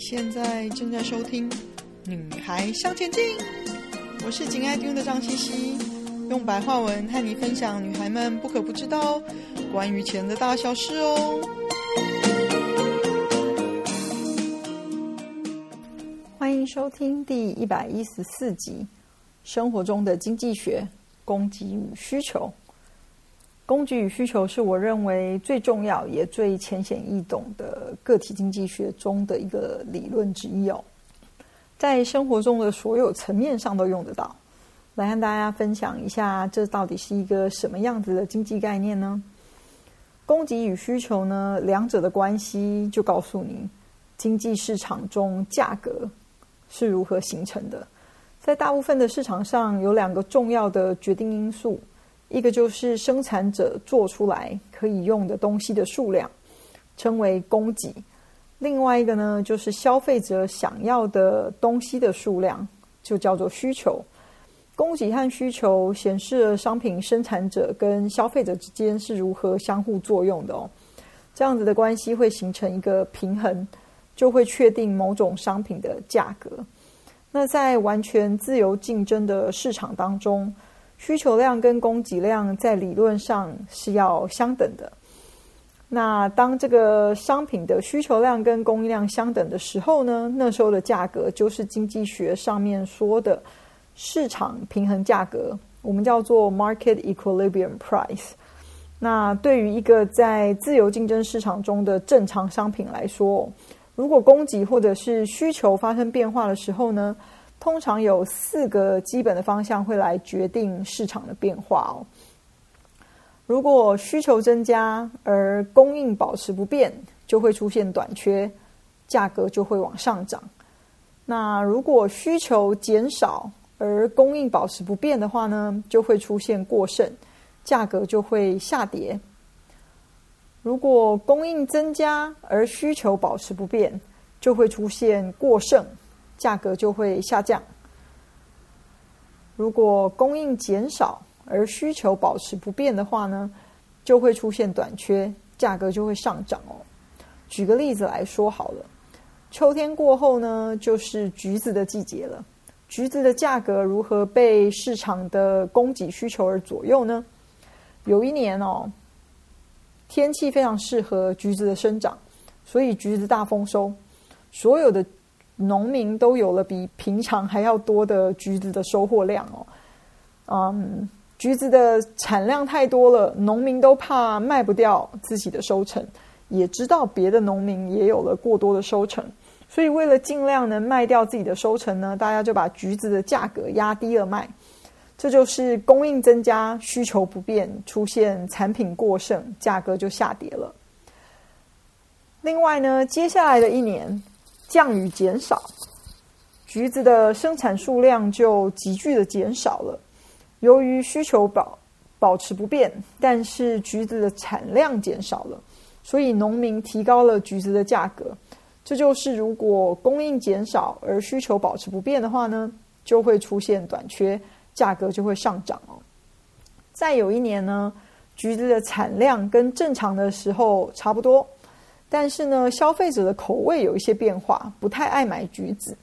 现在正在收听《女孩向前进》，我是紧爱听的张茜茜，用白话文和你分享女孩们不可不知道关于钱的大小事哦。欢迎收听第一百一十四集《生活中的经济学：供给与需求》。供给与需求是我认为最重要也最浅显易懂的个体经济学中的一个理论之一哦，在生活中的所有层面上都用得到。来和大家分享一下，这到底是一个什么样子的经济概念呢？供给与需求呢，两者的关系就告诉你，经济市场中价格是如何形成的。在大部分的市场上，有两个重要的决定因素。一个就是生产者做出来可以用的东西的数量，称为供给；另外一个呢，就是消费者想要的东西的数量，就叫做需求。供给和需求显示了商品生产者跟消费者之间是如何相互作用的哦。这样子的关系会形成一个平衡，就会确定某种商品的价格。那在完全自由竞争的市场当中，需求量跟供给量在理论上是要相等的。那当这个商品的需求量跟供应量相等的时候呢，那时候的价格就是经济学上面说的市场平衡价格，我们叫做 market equilibrium price。那对于一个在自由竞争市场中的正常商品来说，如果供给或者是需求发生变化的时候呢，通常有四个基本的方向会来决定市场的变化哦。如果需求增加而供应保持不变，就会出现短缺，价格就会往上涨。那如果需求减少而供应保持不变的话呢，就会出现过剩，价格就会下跌。如果供应增加而需求保持不变，就会出现过剩。价格就会下降。如果供应减少而需求保持不变的话呢，就会出现短缺，价格就会上涨哦。举个例子来说好了，秋天过后呢，就是橘子的季节了。橘子的价格如何被市场的供给需求而左右呢？有一年哦，天气非常适合橘子的生长，所以橘子大丰收，所有的。农民都有了比平常还要多的橘子的收获量哦，嗯，橘子的产量太多了，农民都怕卖不掉自己的收成，也知道别的农民也有了过多的收成，所以为了尽量能卖掉自己的收成呢，大家就把橘子的价格压低了卖，这就是供应增加，需求不变，出现产品过剩，价格就下跌了。另外呢，接下来的一年。降雨减少，橘子的生产数量就急剧的减少了。由于需求保保持不变，但是橘子的产量减少了，所以农民提高了橘子的价格。这就是如果供应减少而需求保持不变的话呢，就会出现短缺，价格就会上涨哦。再有一年呢，橘子的产量跟正常的时候差不多。但是呢，消费者的口味有一些变化，不太爱买橘子，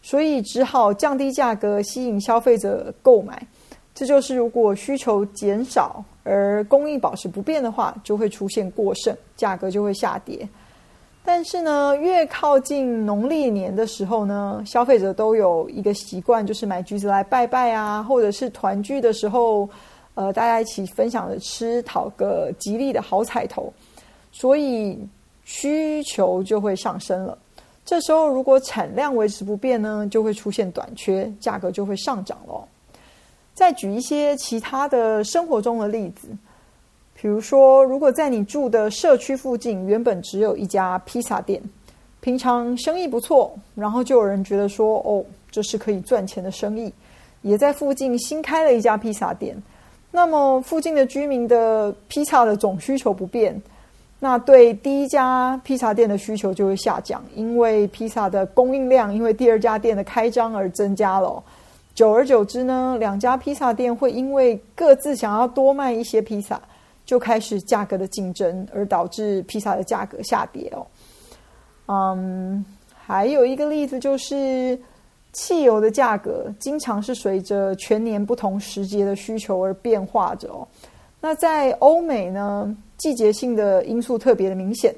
所以只好降低价格，吸引消费者购买。这就是如果需求减少而供应保持不变的话，就会出现过剩，价格就会下跌。但是呢，越靠近农历年的时候呢，消费者都有一个习惯，就是买橘子来拜拜啊，或者是团聚的时候，呃，大家一起分享着吃，讨个吉利的好彩头，所以。需求就会上升了，这时候如果产量维持不变呢，就会出现短缺，价格就会上涨了。再举一些其他的生活中的例子，比如说，如果在你住的社区附近原本只有一家披萨店，平常生意不错，然后就有人觉得说，哦，这是可以赚钱的生意，也在附近新开了一家披萨店，那么附近的居民的披萨的总需求不变。那对第一家披萨店的需求就会下降，因为披萨的供应量因为第二家店的开张而增加了。久而久之呢，两家披萨店会因为各自想要多卖一些披萨，就开始价格的竞争，而导致披萨的价格下跌哦。嗯，还有一个例子就是，汽油的价格经常是随着全年不同时节的需求而变化着哦。那在欧美呢，季节性的因素特别的明显，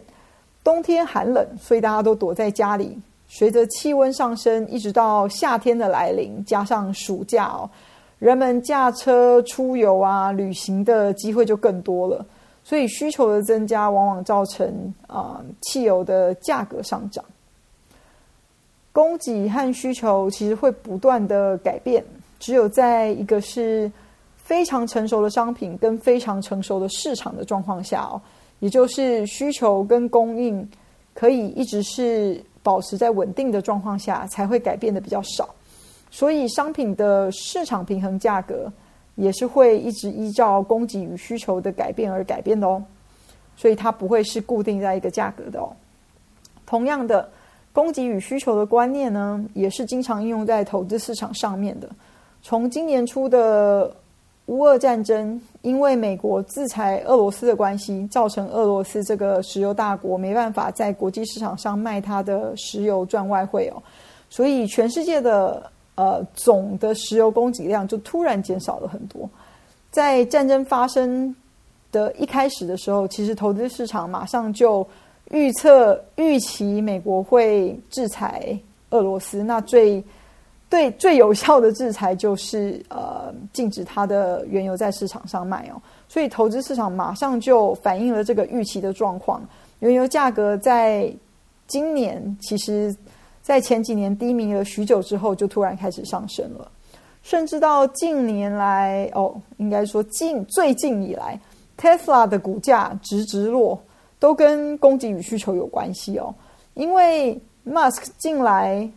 冬天寒冷，所以大家都躲在家里。随着气温上升，一直到夏天的来临，加上暑假哦，人们驾车出游啊、旅行的机会就更多了。所以需求的增加，往往造成啊、汽油的价格上涨。供给和需求其实会不断的改变，只有在一个是非常成熟的商品跟非常成熟的市场的状况下哦，也就是需求跟供应可以一直是。保持在稳定的状况下，才会改变的比较少。所以，商品的市场平衡价格也是会一直依照供给与需求的改变而改变的哦。所以，它不会是固定在一个价格的哦。同样的，供给与需求的观念呢，也是经常应用在投资市场上面的。从今年初的乌俄战争，因为美国制裁俄罗斯的关系，造成俄罗斯这个石油大国没办法在国际市场上卖它的石油赚外汇哦，所以全世界的呃总的石油供给量就突然减少了很多。在战争发生的一开始的时候，其实投资市场马上就预测预期美国会制裁俄罗斯，那最。对，最有效的制裁就是呃禁止它的原油在市场上卖哦，所以投资市场马上就反映了这个预期的状况。原油价格在今年其实，在前几年低迷了许久之后，就突然开始上升了，甚至到近年来哦，应该说近最近以来，Tesla 的股价直直落，都跟供给与需求有关系哦，因为 Musk 进来。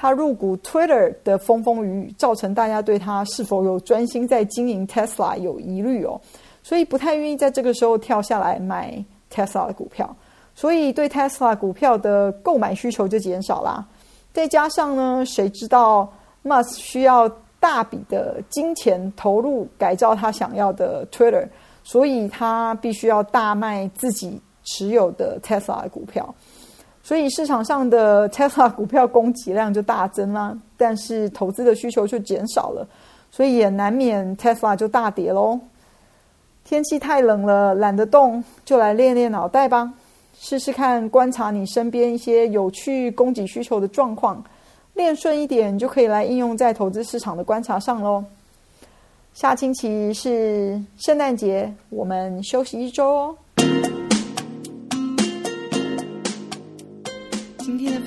他入股 Twitter 的风风雨雨，造成大家对他是否有专心在经营 Tesla 有疑虑哦，所以不太愿意在这个时候跳下来买 Tesla 的股票，所以对 Tesla 股票的购买需求就减少啦。再加上呢，谁知道 Musk 需要大笔的金钱投入改造他想要的 Twitter，所以他必须要大卖自己持有的 Tesla 的股票。所以市场上的 Tesla 股票供给量就大增啦，但是投资的需求就减少了，所以也难免 Tesla 就大跌喽。天气太冷了，懒得动，就来练练脑袋吧，试试看观察你身边一些有趣供给需求的状况，练顺一点就可以来应用在投资市场的观察上喽。下星期是圣诞节，我们休息一周哦。